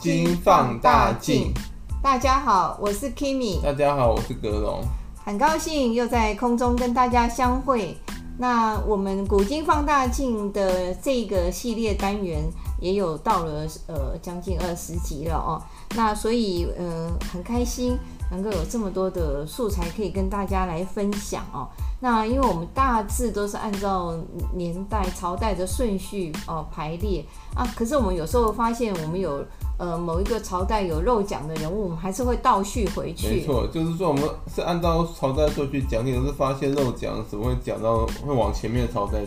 今放大镜。大家好，我是 Kimi。大家好，我是格龙。很高兴又在空中跟大家相会。那我们古今放大镜的这个系列单元也有到了呃将近二十集了哦。那所以呃很开心能够有这么多的素材可以跟大家来分享哦。那因为我们大致都是按照年代朝代的顺序哦排列啊，可是我们有时候发现我们有呃某一个朝代有漏讲的人物，我们还是会倒叙回去。没错，就是说我们是按照朝代顺序讲，你都是发现漏讲怎么会讲到会往前面的朝代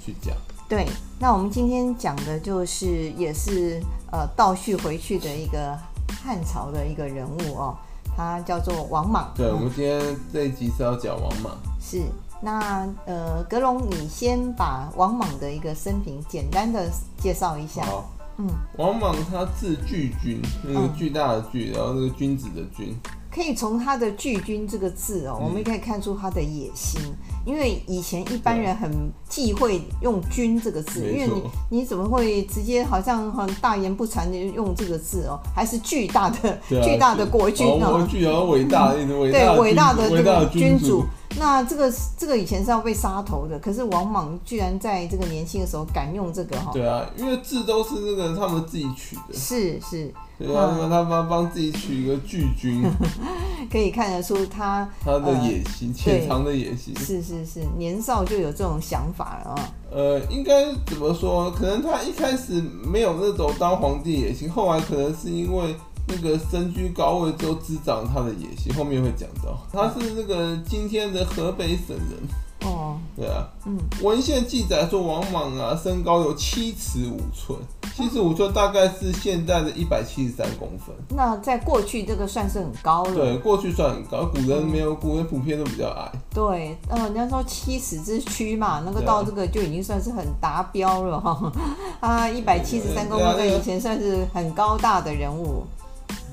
去讲。对，那我们今天讲的就是也是呃倒叙回去的一个汉朝的一个人物哦，他叫做王莽。对，我们今天这一集是要讲王莽。是，那呃，格龙，你先把王莽的一个生平简单的介绍一下。好，嗯，王莽他字巨君，那个巨大的巨，然后那个君子的君。可以从他的“巨君”这个字哦，我们可以看出他的野心。因为以前一般人很忌讳用“君”这个字，因为你你怎么会直接好像很大言不惭的用这个字哦？还是巨大的巨大的国君哦，巨大伟大的伟对伟大的这个君主。那这个这个以前是要被杀头的，可是王莽居然在这个年轻的时候敢用这个哈？对啊，因为字都是那个他们自己取的。是是。对啊，他帮帮自己取一个巨君，可以看得出他他的野心，潜藏的野心。是是是是，年少就有这种想法了啊。呃，应该怎么说？可能他一开始没有那种当皇帝野心，后来可能是因为那个身居高位之后滋长他的野心。后面会讲到，他是那个今天的河北省人。哦，对啊，嗯，文献记载说王莽啊，身高有七尺五寸，七十五寸大概是现在的一百七十三公分。那在过去这个算是很高了。对，过去算很高，古人没有，古人普遍都比较矮。对，嗯，人家说七尺之躯嘛，那个到这个就已经算是很达标了哈。啊，一百七十三公分，在以前算是很高大的人物，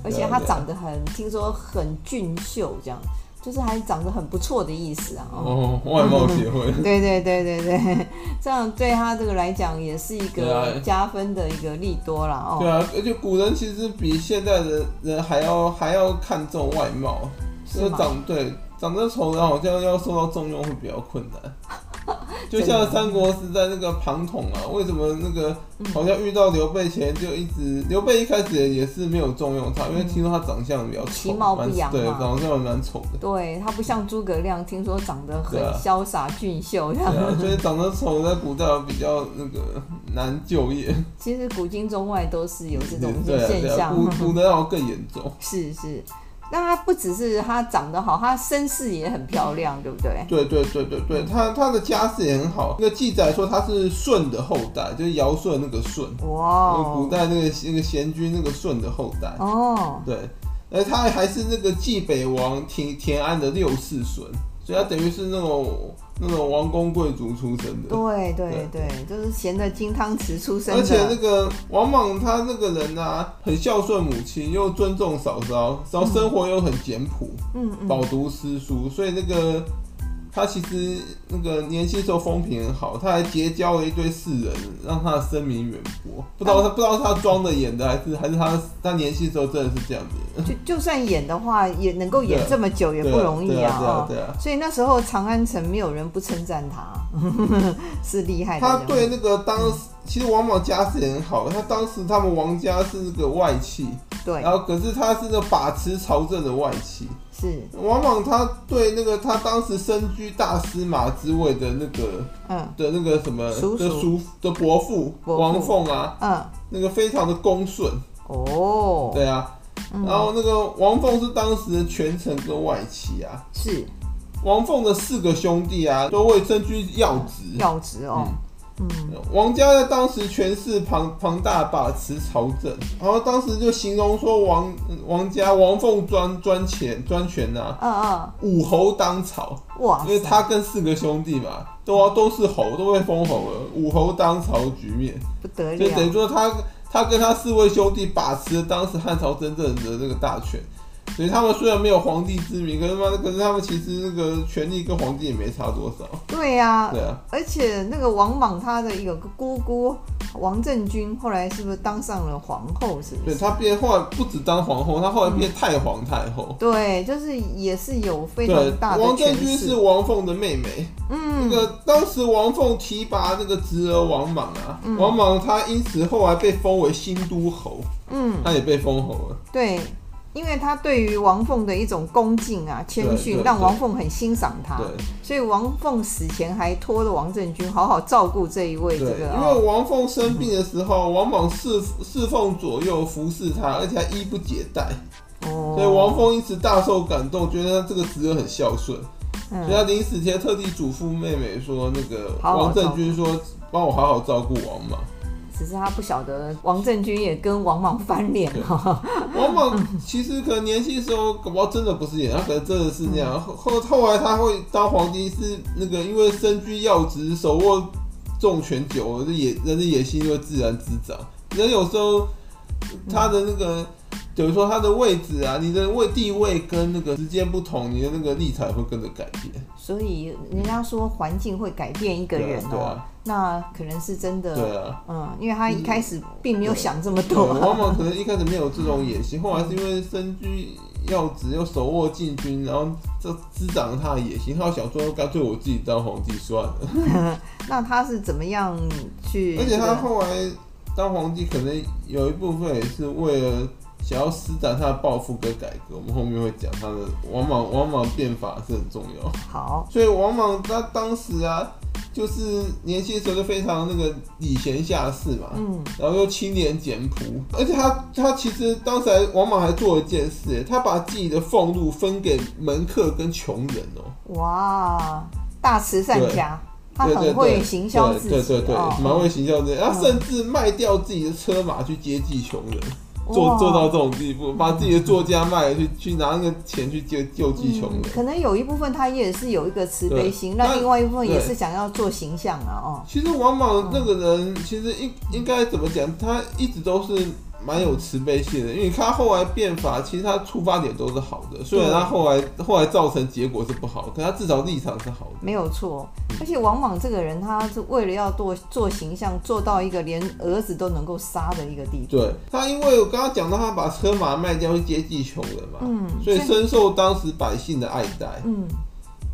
而且他长得很，听说很俊秀这样。就是还长得很不错的意思啊！哦，外貌协会。对对对对对，这样对他这个来讲也是一个加分的一个利多啦。哦。对啊，而且古人其实比现在的人还要还要看重外貌，是长对长得丑的好像要受到重用会比较困难。就像三国时代那个庞统啊，为什么那个好像遇到刘备前就一直刘备一开始也是没有重用他，因为听说他长相比较丑，其貌不扬，对，长相蛮丑的。对，他不像诸葛亮，听说长得很潇洒俊秀这样。对啊，所以长得丑在古代比较那个难就业。其实古今中外都是有这种现象，古古代要更严重。是 是。但他不只是他长得好，他身世也很漂亮，对不对？对对对对对，他他的家世也很好。那个记载说他是舜的后代，就是尧舜那个舜。哇、哦。古代那个那个贤君那个舜的后代。哦。对，而他还是那个冀北王田田安的六世孙。所以他等于是那种那种王公贵族出身的，对对对，就是衔着金汤匙出身的。而且那个王莽他那个人啊，很孝顺母亲，又尊重嫂嫂，然后生活又很简朴，嗯嗯，饱读诗书，所以那个。他其实那个年轻时候风评很好，他还结交了一堆世人，让他的声名远播。不知道他不知道他装的演的，还是还是他他年轻时候真的是这样子。就就算演的话，也能够演这么久也不容易啊。对啊，对啊。所以那时候长安城没有人不称赞他，是厉害的。他对那个当时其实王莽家世也很好，他当时他们王家是那个外戚，对，然后可是他是那把持朝政的外戚。是。王莽，他对那个他当时身居大司马之位的那个，嗯，的那个什么叔叔的叔的伯父王凤啊，嗯，那个非常的恭顺哦，对啊，然后那个王凤是当时的权臣跟外戚啊，是。王凤的四个兄弟啊，都会身居要职，要职哦。嗯嗯，王家在当时权势庞庞大，把持朝政，然后当时就形容说王王家王凤专专权专权呐，嗯嗯，五侯当朝，哇，因为他跟四个兄弟嘛，都啊都是侯，都被封侯了，武侯当朝局面。不得了，就等于说他他跟他四位兄弟把持了当时汉朝真正的这个大权。所以他们虽然没有皇帝之名，可是嘛，可是他们其实那个权力跟皇帝也没差多少。对呀、啊，对啊。而且那个王莽他的有个姑姑，王政君后来是不是当上了皇后？是不是？对，他变后来不止当皇后，他后来变太皇太后。嗯、对，就是也是有非常大的。王政君是王凤的妹妹。嗯，那个当时王凤提拔那个侄儿王莽啊，嗯、王莽他因此后来被封为新都侯。嗯，他也被封侯了。对。因为他对于王凤的一种恭敬啊、谦逊，让王凤很欣赏他。对，所以王凤死前还托了王政君好好照顾这一位这个。因为王凤生病的时候，嗯、王莽侍侍奉左右服侍他，而且还衣不解带。哦。所以王凤因此大受感动，觉得他这个侄儿很孝顺。嗯。所以他临死前特地嘱咐妹妹说：“那个王政君说，帮我好好照顾王莽。”只是他不晓得王政君也跟王莽翻脸哈。王莽其实可能年轻时候搞不好真的不是演，他可能真的是那样。后后来他会当皇帝是那个因为身居要职，手握重权久了，野人的野心就会自然滋长。人有时候他的那个。等于说他的位置啊，你的位地位跟那个时间不同，你的那个立场会跟着改变。所以人家说环境会改变一个人哦、喔，啊啊、那可能是真的。对啊，嗯，因为他一开始并没有想这么多、啊，往往可能一开始没有这种野心，后来是因为身居要职又手握禁军，然后就滋长了他的野心。他想说，干脆我自己当皇帝算了。那他是怎么样去？而且他后来当皇帝，可能有一部分也是为了。想要施展他的抱负跟改革，我们后面会讲他的王莽。王莽变法是很重要。好，所以王莽他当时啊，就是年轻的时候就非常那个礼贤下士嘛，嗯，然后又清廉简朴，而且他他其实当时还王莽还做了一件事，他把自己的俸禄分给门客跟穷人哦、喔。哇，大慈善家，他很会行销自己，对对对，蛮会行销自己，然后甚至卖掉自己的车马去接济穷人。做做到这种地步，把自己的座驾卖了去，去拿那个钱去救救济穷人。可能有一部分他也是有一个慈悲心，那另外一部分也是想要做形象啊。哦，其实王莽那个人，其实应应该怎么讲？他一直都是。蛮有慈悲心的，因为他后来变法，其实他出发点都是好的。虽然他后来后来造成结果是不好，可他至少立场是好的。没有错，而且王莽这个人，他是为了要做做形象，做到一个连儿子都能够杀的一个地步。对，他，因为我刚刚讲到他把车马卖掉去接济穷人嘛，嗯，所以深受当时百姓的爱戴。嗯，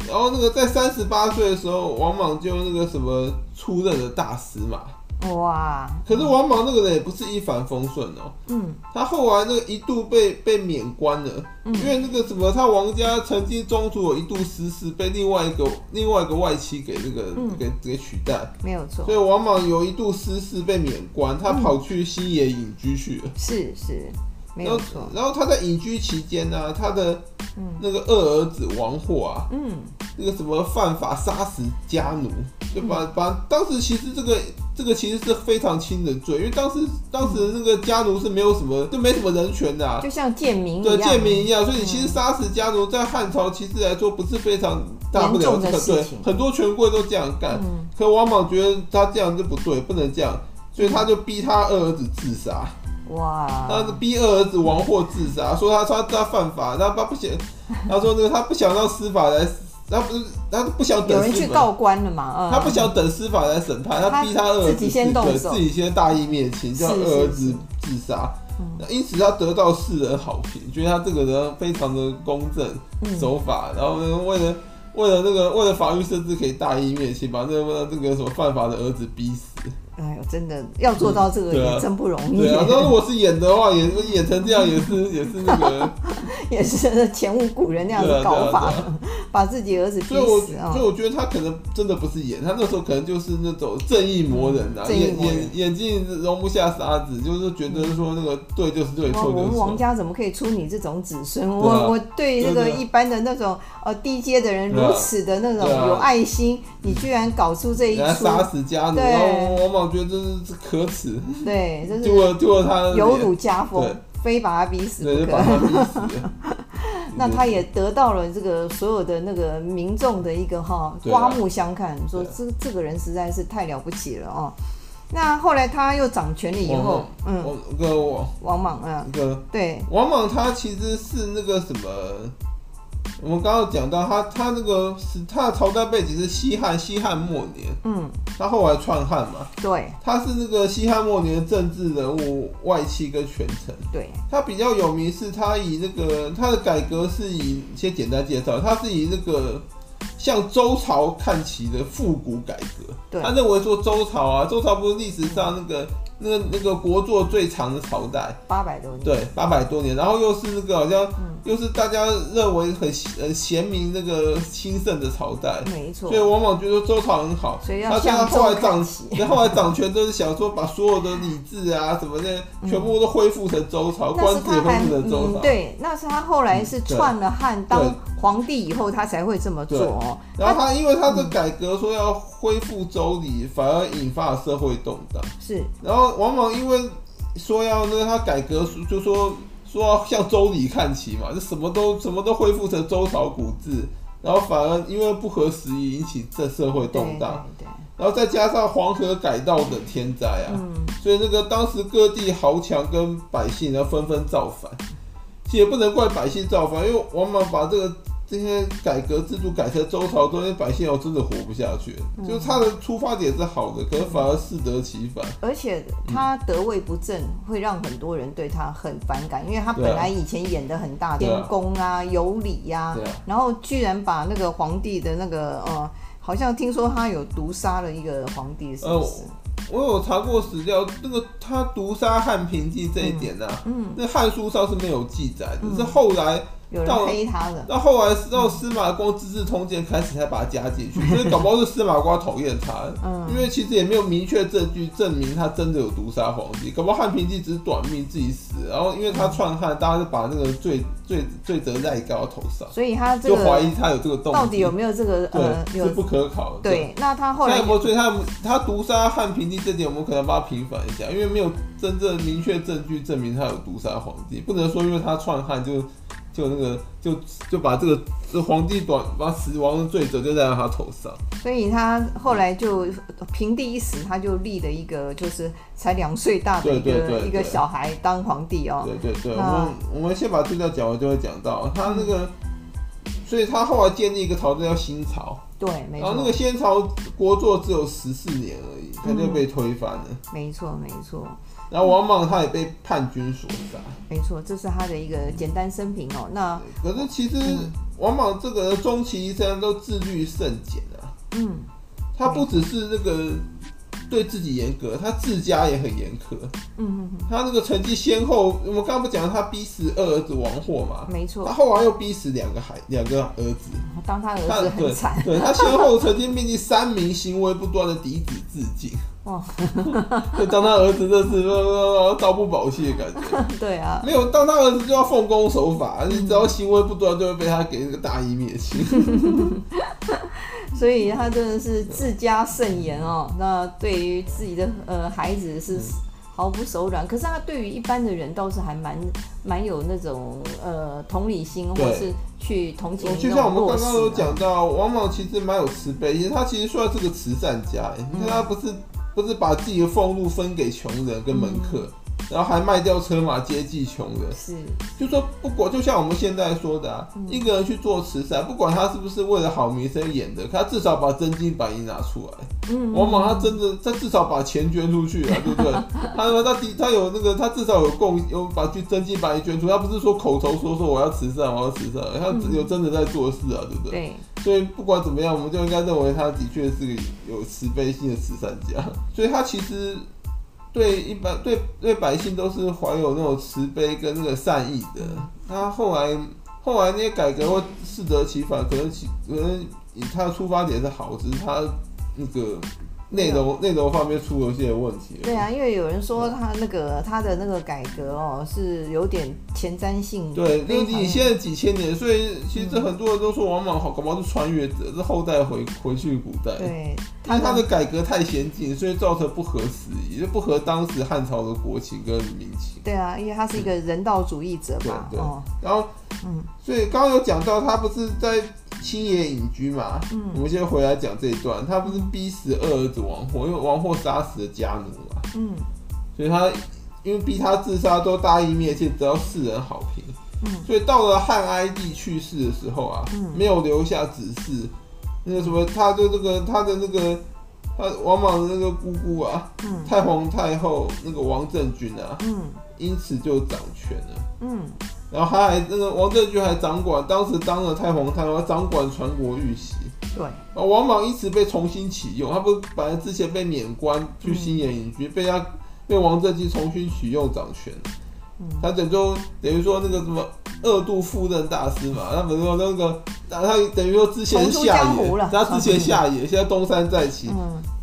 然后那个在三十八岁的时候，王莽就那个什么出任了大司马。哇！可是王莽那个人也不是一帆风顺哦。嗯，他后来那个一度被被免官了，嗯，因为那个什么，他王家曾经中途有一度失势，被另外一个另外一个外戚给那个给给取代，没有错。所以王莽有一度失势被免官，他跑去西野隐居去了。是是，没有错。然后他在隐居期间呢，他的那个二儿子王获啊，嗯，那个什么犯法杀死家奴，就把把当时其实这个。这个其实是非常轻的罪，因为当时当时那个家奴是没有什么，就没什么人权的啊，就像贱民对贱民一样，所以你其实杀死家奴在汉朝其实来说不是非常大不了的事情，很多权贵都这样干。可王莽觉得他这样就不对，不能这样，所以他就逼他二儿子自杀。哇！他是逼二儿子王获自杀，说他说他犯法，他他不想，他说那个他不想让司法来。他不是，他不想等。有人去告官了嘛？嗯、他不想等司法来审判，他逼他二儿子自己先动手，自己先大义灭亲，叫二儿子自杀。因此他得到世人好评，觉得他这个人非常的公正守法，嗯、然后呢，为了为了那个为了法律设置可以大义灭亲，把那个那个什么犯法的儿子逼死。哎呦，真的要做到这个也真不容易。对啊，那如果是演的话，演演成这样也是 也是那个，也是前无古人那样的搞法，把自己儿子逼死啊。所以我觉得他可能真的不是演，他那时候可能就是那种正义魔人啊，眼眼眼睛容不下沙子，就是觉得说那个对就是对，错就是错。我们王家怎么可以出你这种子孙？我我对那个一般的那种呃低阶的人如此的那种有爱心，你居然搞出这一出，杀死家奴，然后我觉得这是可耻，对，就是他有辱家风，非把他逼死不可。那他也得到了这个所有的那个民众的一个哈刮目相看，啊、说这这个人实在是太了不起了哦。那后来他又掌权了以后，嗯，个王王莽啊，个对，王莽他其实是那个什么。我们刚刚讲到他，他那个是他的朝代背景是西汉，西汉末年。嗯，他后来篡汉嘛。对。他是那个西汉末年的政治人物、外戚跟权臣。对。他比较有名是，他以那个他的改革是以先简单介绍，他是以那个向周朝看齐的复古改革。对。他认为说周朝啊，周朝不是历史上那个。那个那个国祚最长的朝代，八百多年，对，八百多年，然后又是那个好像，又是大家认为很呃贤明那个兴盛的朝代，没错。所以往往觉得周朝很好，所以要向他后来掌，然后后来掌权都是想说把所有的礼制啊什么的全部都恢复成周朝，官制也恢复成周朝。对，那是他后来是篡了汉当皇帝以后他才会这么做哦。然后他因为他的改革说要恢复周礼，反而引发了社会动荡。是，然后。往往因为说要那他改革，就说说要向周礼看齐嘛，就什么都什么都恢复成周朝古制，然后反而因为不合时宜，引起这社会动荡，然后再加上黄河改道的天灾啊，嗯、所以那个当时各地豪强跟百姓呢纷纷造反，也不能怪百姓造反，因为往往把这个。这些改革制度改成周朝，这些百姓要真的活不下去，嗯、就是他的出发点是好的，可是反而适得其反。而且他得位不正，会让很多人对他很反感，因为他本来以前演的很大天公啊、有理呀，然后居然把那个皇帝的那个呃，好像听说他有毒杀了一个皇帝，是不是？呃、我有查过史料，那个他毒杀汉平帝这一点呢、啊，嗯，嗯那汉书上是没有记载只，嗯、是后来。有人黑他的，到后来到司马光《资治通鉴》开始才把他加进去，所以搞不好是司马光讨厌他，嗯，因为其实也没有明确证据证明他真的有毒杀皇帝，搞不好汉平帝只是短命自己死，然后因为他篡汉，大家就把那个罪罪罪责赖到头上，所以他就怀疑他有这个动机，到底有没有这个呃是不可考的。对，那他后来有没有？所以他他毒杀汉平帝这点，我们可能帮他平反一下，因为没有真正明确证据证明他有毒杀皇帝，不能说因为他篡汉就。就那个，就就把这个这皇帝短把死亡的罪责就在他头上，所以他后来就平地一死，他就立了一个就是才两岁大的一个一个小孩当皇帝哦。对对对，我们我们先把这段讲完，就会讲到他那个，嗯、所以他后来建立一个朝代叫新朝，对，没错。然后那个先朝国祚只有十四年而已，他就被推翻了。没错、嗯，没错。然后王莽他也被叛军所杀，没错，这是他的一个简单生平哦。那可是其实王莽这个终其一生都自律甚简啊。嗯，他不只是那个对自己严格，他自家也很严苛。嗯嗯，他那个成绩先后，我们刚刚不讲他逼死二儿子王霍嘛？没错，他后来又逼死两个孩两个儿子，当他儿子很惨。对，他先后曾经命令三名行为不端的嫡子自尽。哦，就 当他儿子这是朝不保夕的感觉。对啊，没有当他儿子就要奉公守法，你只要行为不端，就会被他给那个大义灭亲。所以他真的是自家甚严哦。那对于自己的呃孩子是毫不手软，可是他对于一般的人倒是还蛮蛮有那种呃同理心，或是去同情。就像我们刚刚有讲到，王莽其实蛮有慈悲，其实他其实算是个慈善家，因为他不是。不是把自己的俸禄分给穷人跟门客，嗯、然后还卖掉车马接济穷人。是，就说不管，就像我们现在说的啊，嗯、一个人去做慈善，不管他是不是为了好名声演的，他至少把真金白银拿出来。嗯，往往他真的，他至少把钱捐出去啊，对不对？他他他他有那个，他至少有贡有把去真金白银捐出，他不是说口头说说我要慈善，我要慈善，他有真的在做事啊，对不对？对。所以不管怎么样，我们就应该认为他的确是个有慈悲心的慈善家。所以他其实对一般对对百姓都是怀有那种慈悲跟那个善意的。他后来后来那些改革会适得其反，可能其可能以他的出发点是好，只是他那个。内容内容方面出了些问题。对啊，因为有人说他那个他的那个改革哦，是有点前瞻性。对，那你现在几千年，所以其实很多人都说王莽好，搞不好是穿越者，是后代回回去古代。对，因为他的改革太先进，所以造成不合时宜，就不合当时汉朝的国情跟民情。对啊，因为他是一个人道主义者嘛。对，然后嗯，所以刚刚有讲到他不是在。青野隐居嘛，嗯，我们先回来讲这一段。他不是逼死二儿子王霍，因为王霍杀死了家奴嘛，嗯，所以他因为逼他自杀都大义灭亲，得到世人好评。嗯，所以到了汉哀帝去世的时候啊，嗯，没有留下指示，那个什么，他的这个他的那个他王莽的那个姑姑啊，嗯，太皇太后那个王政君啊，嗯，因此就掌权了，嗯，然后他还那个王政君还掌管，当时当了太皇太后，掌管全国玉玺，对，啊，王莽因此被重新启用，他不是本来之前被免官去新野隐居，被他。被王政君重新启用掌权，他等于说等于说那个什么二度赴任大司马，他等于说那个，他等于说之前下野，他之前下野，现在东山再起，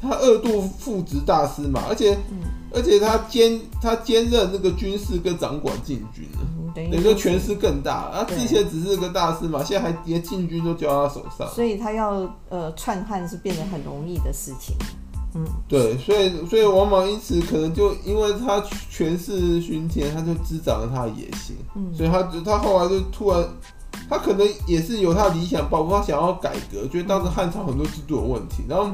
他二度复职大司马，而且而且他兼他兼任那个军事跟掌管禁军了，等于说权势更大，他之前只是个大司马，现在还连禁军都交到他手上，所以他要呃篡汉是变得很容易的事情。嗯，对，所以所以王莽因此可能就因为他权势熏天，他就滋长了他的野心，嗯，所以他他后来就突然，他可能也是有他的理想抱负，他想要改革，觉得当时汉朝很多制度有问题，然后。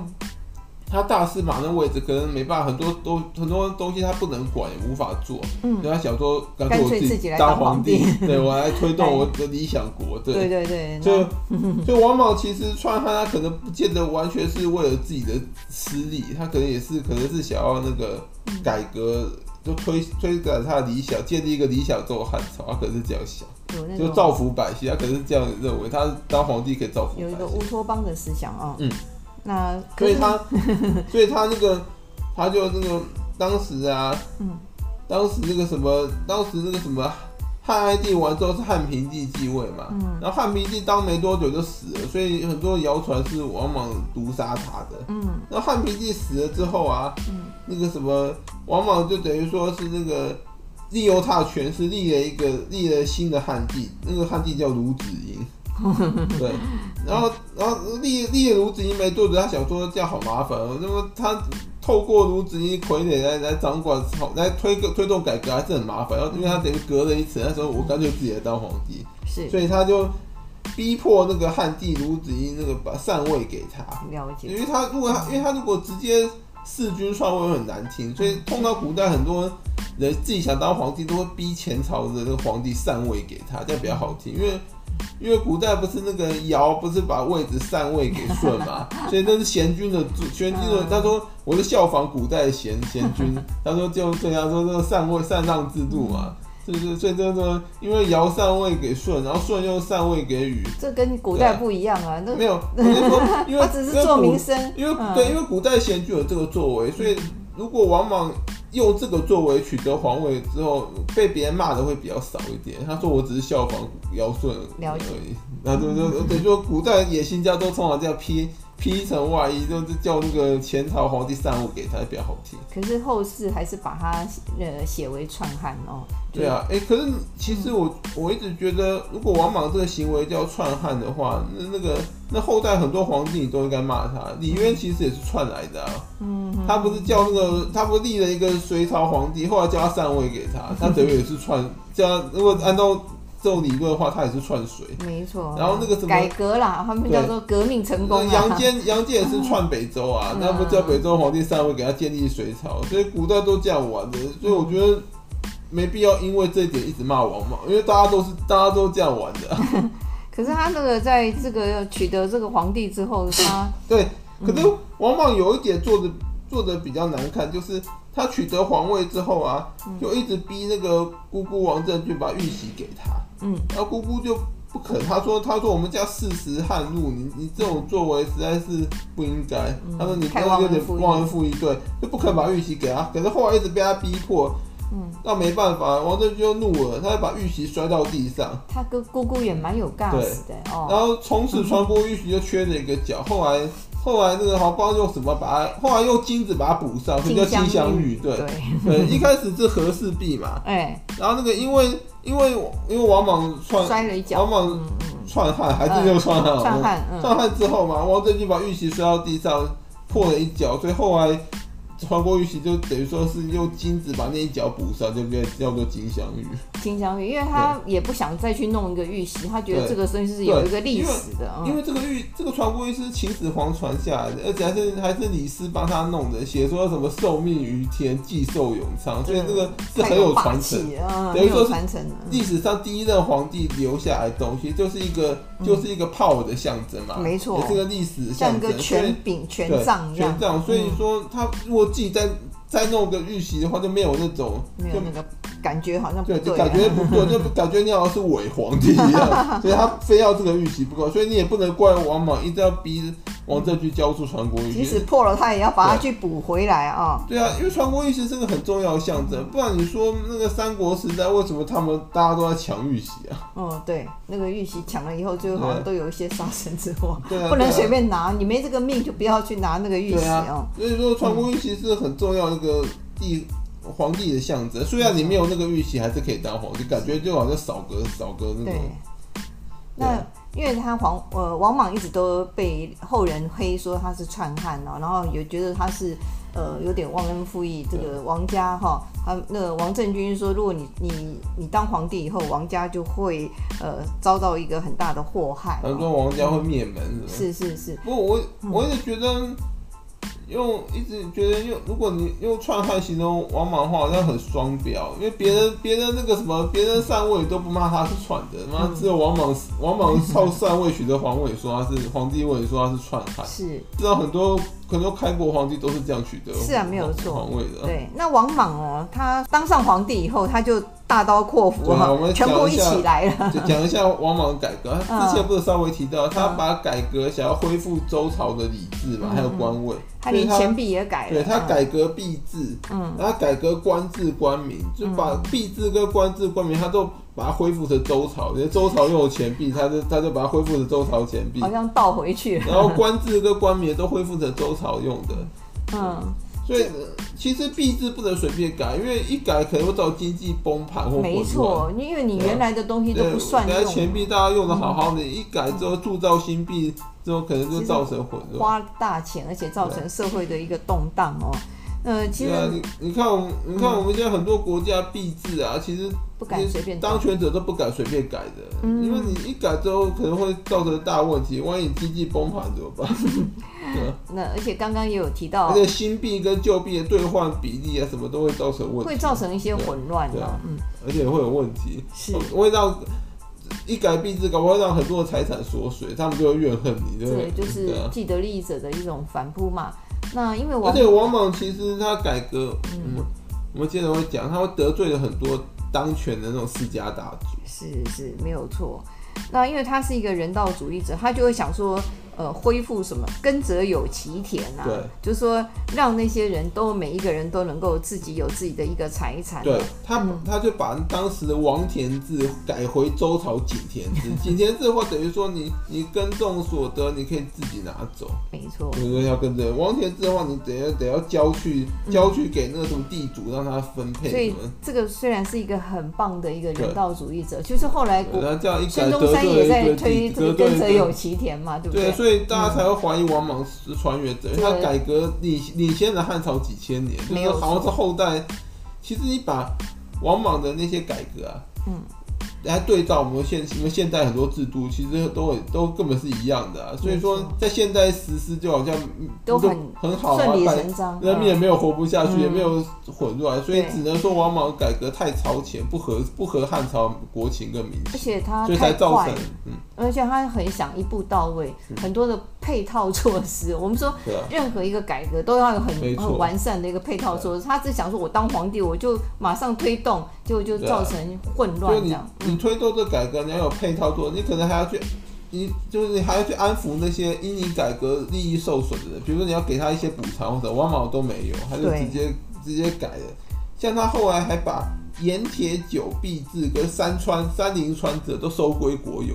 他大司马那位置可能没办法，很多都很多东西他不能管，也无法做。嗯，所以他想说，干脆我自己当皇帝，对我来推动我的理想国。对对对对，就就王莽其实篡汉，他可能不见得完全是为了自己的私利，他可能也是可能是想要那个改革，就推推展他的理想，建立一个理想中的汉朝，他可能是这样想，就造福百姓，他可能是这样认为，他当皇帝可以造福百姓。有一个乌托邦的思想啊。嗯。那所以他，所以他那个，他就那个当时啊，嗯，当时那个什么，当时那个什么，汉哀帝完之后是汉平帝继位嘛，嗯，然后汉平帝当没多久就死了，所以很多谣传是王莽毒杀他的，嗯，然后汉平帝死了之后啊，嗯，那个什么王莽就等于说是那个利用他的权势立了一个立了新的汉帝，那个汉帝叫卢子英。对，然后立立卢子婴没多久，他想说这样好麻烦哦，那么他透过卢子婴傀儡来来掌管，好来推个推动改革还是很麻烦，然后因为他等于隔了一层，那时候我干脆自己来当皇帝，是，所以他就逼迫那个汉帝卢子婴那个把禅位给他，了解，因为他如果他因为他如果直接弑君篡位会很难听，所以碰到古代很多人自己想当皇帝都会逼前朝的那个皇帝禅位给他，这样比较好听，因为。因为古代不是那个尧不是把位置禅位给舜嘛，所以那是贤君的贤君的。他说我是效仿古代的贤贤君，他说就这样说这个禅位禅让制度嘛，就是所以这个因为尧禅位给舜，然后舜又禅位给禹，这跟古代不一样啊。那没有，我就说因为只是做名声，因为对，因为古代贤君有这个作为，所以如果王莽。用这个作为取得皇位之后，被别人骂的会比较少一点。他说：“我只是效仿尧舜而已。”那就就等于说，古代野心家都通常这样批。披一层外衣，就是叫那个前朝皇帝禅位给他，比较好听。可是后世还是把他呃写为篡汉哦。对啊，哎、欸，可是其实我我一直觉得，如果王莽这个行为叫篡汉的话，那那个那后代很多皇帝你都应该骂他。李渊其实也是篡来的啊。嗯。他不是叫那个，他不是立了一个隋朝皇帝，后来叫他禅位给他，他等于也是篡。叫他如果按照。这种理论的话，他也是串水，没错。然后那个什么改革啦，他们叫做革命成功。杨坚，杨坚也是 串北周啊，那不叫北周皇帝上位给他建立隋朝，所以古代都这样玩的。所以我觉得没必要因为这一点一直骂王莽，因为大家都是大家都这样玩的。可是他那个在这个取得这个皇帝之后，他对，可是王莽有一点做的做的比较难看，就是。他取得皇位之后啊，就一直逼那个姑姑王政君把玉玺给他。嗯，然后姑姑就不肯，他说：“他说我们家世时汉禄，你你这种作为实在是不应该。嗯”他说：“你这有点忘恩负义，对，就不肯把玉玺给他。可是后来一直被他逼迫，嗯，那没办法，王政君就怒了，他就把玉玺摔到地上。他跟姑姑也蛮有的哦。然后从此传国玉玺就缺了一个角，后来。后来那个好不知道用什么把它，后来用金子把它补上，所以叫金镶玉。对对，对，一开始是和氏璧嘛。哎。然后那个因为因为因为王莽篡，摔了一跤。王莽篡汉还是又篡汉。篡汉。篡汉之后嘛，王政君把玉玺摔到地上，破了一角，所以后来传国玉玺就等于说是用金子把那一角补上，就变叫做金镶玉。金镶玉，因为他也不想再去弄一个玉玺，他觉得这个东西是有一个历史的。因为，嗯、因为这个玉，这个传国玉是秦始皇传下来的，而且还是还是李斯帮他弄的，写说什么受命于天，继寿永昌，所以这个是很有传承，等于说是历史上第一任皇帝留下来的东西，就是一个、嗯、就是一个 power 的象征嘛，没错，也是个历史象征，像个权柄、权杖一样。权杖，所以说他如果自己再。再弄个预习的话，就没有那种，没有那个感觉，好像不对，感觉不对，就感觉你好像是伪皇帝一样，所以他非要这个玉玺不够，所以你也不能怪王莽一直要逼王政君交出传国玉玺，即使破了，他也要把它去补回来啊。对啊，因为传国玉玺是个很重要的象征，不然你说那个三国时代为什么他们大家都在抢玉玺啊？哦，对，那个玉玺抢了以后，最后好像都有一些杀身之祸，对啊，不能随便拿，你没这个命就不要去拿那个玉玺哦。所以说传国玉玺是很重要的一个。帝皇帝的象征，虽然你没有那个玉玺，还是可以当皇帝，感觉就好像少个少个那种。那因为他皇呃王莽一直都被后人黑说他是篡汉哦，然后也觉得他是呃有点忘恩负义。这个王家哈，他那个王政君说，如果你你你当皇帝以后，王家就会呃遭到一个很大的祸害。他说王家会灭门是是是。不过我我也觉得。用一直觉得用，如果你用篡汉形容王莽的话，好像很双标，因为别人 别人那个什么，别人上位都不骂他是篡的，妈、嗯、只有王莽王莽靠上位取得皇位，说他是皇帝位，说他是篡汉，是知道很多。很多开国皇帝都是这样取得，是啊，没有错。皇位的，对。那王莽哦，他当上皇帝以后，他就大刀阔斧哈，全部一起来了。就讲一下王莽的改革，他之前不是稍微提到，他把改革想要恢复周朝的礼制嘛，还有官位，他连钱币也改了。对，他改革币制，嗯，然后改革官制官名，就把币制跟官制官名，他都。把它恢复成周朝，因为周朝用的钱币，他就他就把它恢复成周朝钱币，好像倒回去。然后官制跟官名都恢复成周朝用的，嗯，所以其实币制不能随便改，因为一改可能会造经济崩盘或没错，因为你原来的东西都不算用。原来钱币大家用的好好的，一改之后铸造新币之后，可能就造成混乱，花大钱，而且造成社会的一个动荡哦。呃，其实、啊、你你看我们，你看我们现在很多国家币制啊，其实不敢随便，当权者都不敢随便改的，嗯、因为你一改之后可能会造成大问题，万一经济崩盘怎么办？那而且刚刚也有提到，而且新币跟旧币的兑换比例啊，什么都会造成问题，会造成一些混乱的，啊、嗯，而且会有问题，是会让一改币制，搞不好让很多的财产缩水，他们就会怨恨你，对，就是 既得利益者的一种反扑嘛。那因为王，而且王莽其实他改革，嗯，我们接着会讲，他会得罪了很多当权的那种世家大族，是是没有错。那因为他是一个人道主义者，他就会想说。呃，恢复什么耕者有其田呐、啊？对，就是说让那些人都每一个人都能够自己有自己的一个财产。对他，嗯、他就把当时的王田制改回周朝井田制。井田制的话，等于说你你耕种所得，你可以自己拿走。没错。比如说要跟着王田制的话，你等下得要交去交去给那个什么地主，让他分配。所以这个虽然是一个很棒的一个人道主义者，就是后来孙中山也在推这个耕者有其田嘛，对不对？所以大家才会怀疑王莽是穿越者，因为他改革领领先了汉朝几千年，就是好像是后代。其实你把王莽的那些改革啊，嗯。来对照我们现因为现在很多制度其实都都根本是一样的啊，所以说在现在实施就好像都很很好啊，顺理成章，人民也没有活不下去，也没有混乱，所以只能说王莽改革太超前，不合不合汉朝国情跟民情，而且他所以才造成，嗯，而且他很想一步到位，很多的配套措施。我们说任何一个改革都要有很很完善的一个配套措施，他只想说我当皇帝我就马上推动，就就造成混乱这样。你推动这改革，你要有配套措施，你可能还要去，你就是你还要去安抚那些因你改革利益受损的人，比如说你要给他一些补偿或者往往都没有，他就直接直接改了。像他后来还把盐铁酒币制跟山川山林川者都收归国有。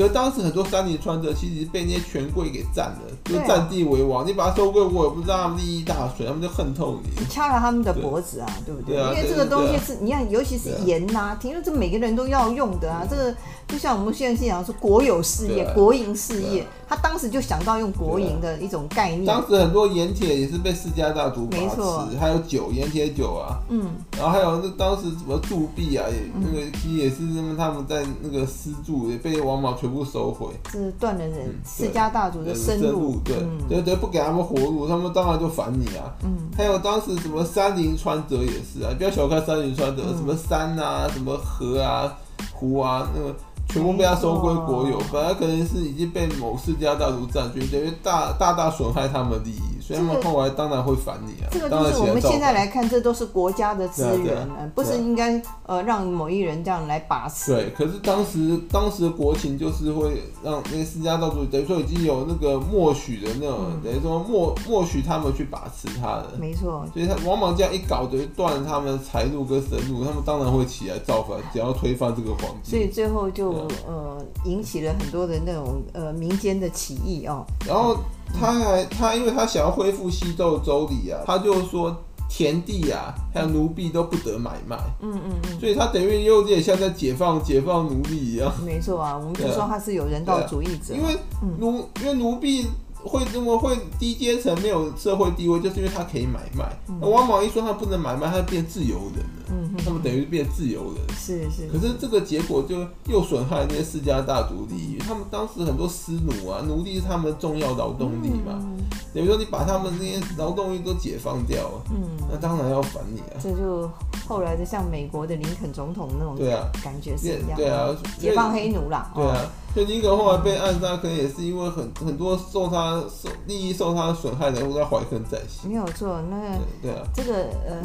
可是当时很多山林穿着其实被那些权贵给占了，就占地为王。你把它收归我，也不知道他们利益大损，他们就恨透你，掐了他们的脖子啊，对不对？因为这个东西是，你看，尤其是盐呐，听说这每个人都要用的啊。这个就像我们现在讲说国有事业、国营事业，他当时就想到用国营的一种概念。当时很多盐铁也是被世家大族把持，没错，还有酒，盐铁酒啊，嗯，然后还有那当时什么铸币啊，那个其实也是他们他们在那个私铸也被王莽全部收回，是断了人世家大族的生路，对，对对，不给他们活路，他们当然就反你啊，嗯，还有当时什么山林川泽也是啊，不要小看山林川泽，什么山啊，什么河啊，湖啊，那个。全部被他收归国有，本来可能是已经被某世家大族占据，等于大大大损害他们的利益。所以他们后来当然会反你啊！这个就是我们现在来看，这都是国家的资源，啊啊啊、不是应该呃让某一人这样来把持。对，可是当时当时的国情就是会让那个世家大族等于说已经有那个默许的那种，嗯、等于说默默许他们去把持他的。没错。所以他往往这样一搞，等于断了他们的财路跟神路，他们当然会起来造反，只要推翻这个皇帝。所以最后就、啊、呃引起了很多的那种呃民间的起义哦。然后。他还他，因为他想要恢复西周的周礼啊，他就说田地啊，还有奴婢都不得买卖。嗯嗯嗯，所以他等于又有点像在解放解放奴隶一样。没错啊，我们就说他是有人道主义者。因为奴因为奴婢。会这么会低阶层没有社会地位，就是因为他可以买卖。那王莽一说他不能买卖，他就变自由人了。嗯，他们等于变自由人。是是。可是这个结果就又损害那些世家大族利益。他们当时很多私奴啊，奴隶是他们的重要劳动力嘛。等于说你把他们那些劳动力都解放掉了，嗯，那当然要反你啊。这就后来的像美国的林肯总统那种对啊感觉是一样。对啊，解放黑奴啦。对啊。所以林肯后来被暗杀，可能也是因为很很多受他受利益受他损害的人，都怀恨在心。没有错，那个对啊，这个呃，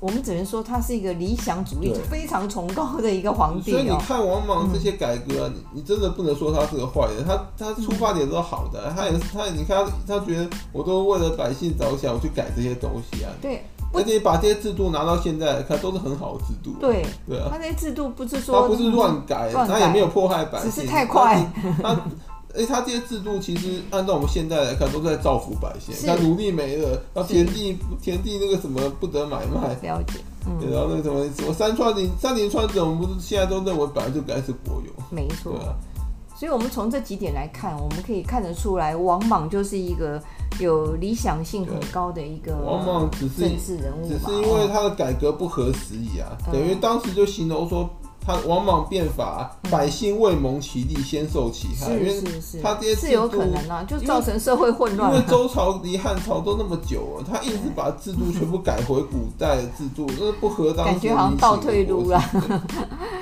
我们只能说他是一个理想主义就非常崇高的一个皇帝。所以你看王莽这些改革，你你真的不能说他是个坏人，他他出发点都是好的，他也是他，你看他觉得我都为了百姓着想，我去改这些东西啊。对。而且把这些制度拿到现在来看，都是很好的制度。对，对啊。他那些制度不是说他不是乱改，他也没有迫害百姓，只是太快。他，哎，他这些制度其实按照我们现在来看，都在造福百姓。他奴隶没了，然后田地田地那个什么不得买卖。了解。嗯。然后那个什么什么山川林山林川子，我们不是现在都认为本来就该是国有。没错。对啊。所以，我们从这几点来看，我们可以看得出来，王莽就是一个有理想性很高的一个王莽，只是政治人物，只是因为他的改革不合时宜啊，等于当时就形容说。他王莽变法，百姓未蒙其利，先受其害。因为他这些是有可能啊，就造成社会混乱。因为周朝离汉朝都那么久了，他一直把制度全部改回古代的制度，那不合当时感觉好像倒退路了。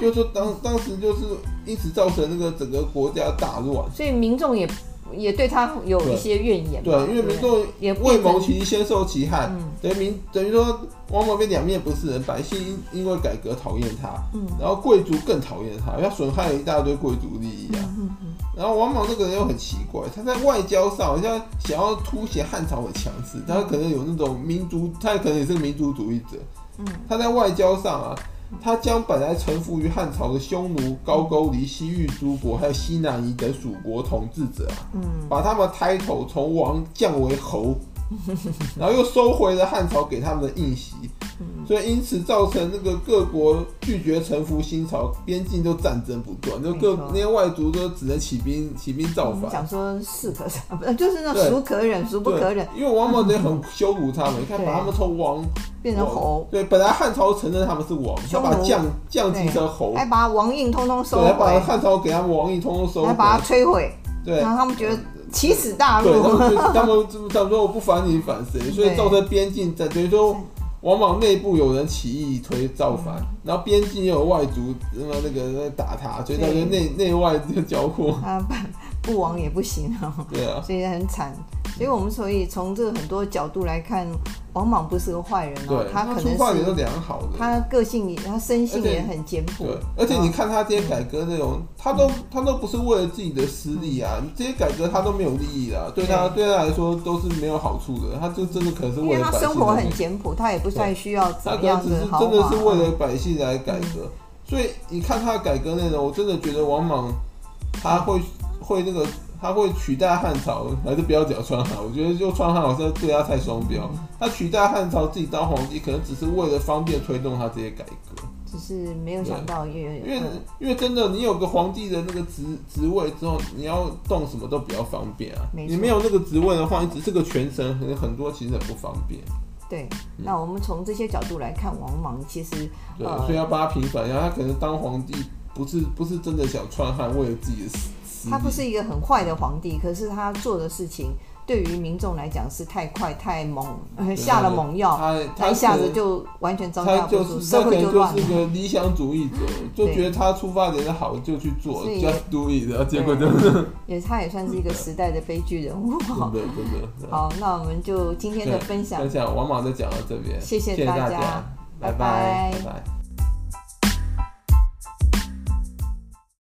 就说当当时就是一直造成那个整个国家大乱，所以民众也。也对他有一些怨言，对，因为民众也未谋其利，先受其害，等于民等于说王莽变两面不是人，百姓因为改革讨厌他，嗯，然后贵族更讨厌他，要损害了一大堆贵族利益啊，嗯嗯，然后王莽这个人又很奇怪，他在外交上好像想要凸显汉朝很强势，他可能有那种民族，他可能也是个民族主义者，嗯，他在外交上啊。他将本来臣服于汉朝的匈奴、高句丽、西域诸国，还有西南夷等属国统治者啊，嗯，把他们抬头从王降为侯，然后又收回了汉朝给他们的印玺。所以因此造成那个各国拒绝臣服新朝，边境就战争不断，就各那些外族都只能起兵起兵造反。讲说是可忍，就是那孰可忍孰不可忍。因为王莽得很 羞辱他们，你看把他们从王变成侯。对，本来汉朝承认他们是王，他把降降级成侯，还把王印通通收回，还把汉朝给他们王印通通收回，还把他摧毁。对，然后他们觉得奇耻大辱，他们他们他们说我不反你反谁，所以造成边境在，等于说。往往内部有人起义推造反，嗯、然后边境又有外族那么那个在打他，所以他就内内外就交祸。啊，不不亡也不行啊。对啊，所以很惨。所以我们所以从这个很多角度来看，王莽不是个坏人哦，他可能是良好的，他个性也，他生性也很简朴。对，而且你看他这些改革内容，他都他都不是为了自己的私利啊，这些改革他都没有利益的，对他对他来说都是没有好处的，他就真的可能是为了他生活很简朴，他也不太需要怎么样的豪华。他只是真的是为了百姓来改革，所以你看他的改革内容，我真的觉得王莽他会会那个。他会取代汉朝，还是不要讲穿汉？我觉得就穿汉好像对他太双标。他取代汉朝自己当皇帝，可能只是为了方便推动他这些改革。只是没有想到，因为因为因为真的，你有个皇帝的那个职职位之后，你要动什么都比较方便啊。没。你没有那个职位的话，你只是个权臣，很很多其实很不方便。对，那我们从这些角度来看，王莽其实对，呃、所以要帮他平反一下，他可能当皇帝不是不是真的想篡汉，为了自己的事。他不是一个很坏的皇帝，可是他做的事情。对于民众来讲是太快太猛，下了猛药，他，他一下子就完全招架不住，社会就乱了。就是个理想主义者，就觉得他出发点是好，就去做，just do it，结果就 是也他也算是一个时代的悲剧人物。真的 真的。好，那我们就今天的分享，分享王莽就讲到这边，谢谢大家，拜拜，拜拜。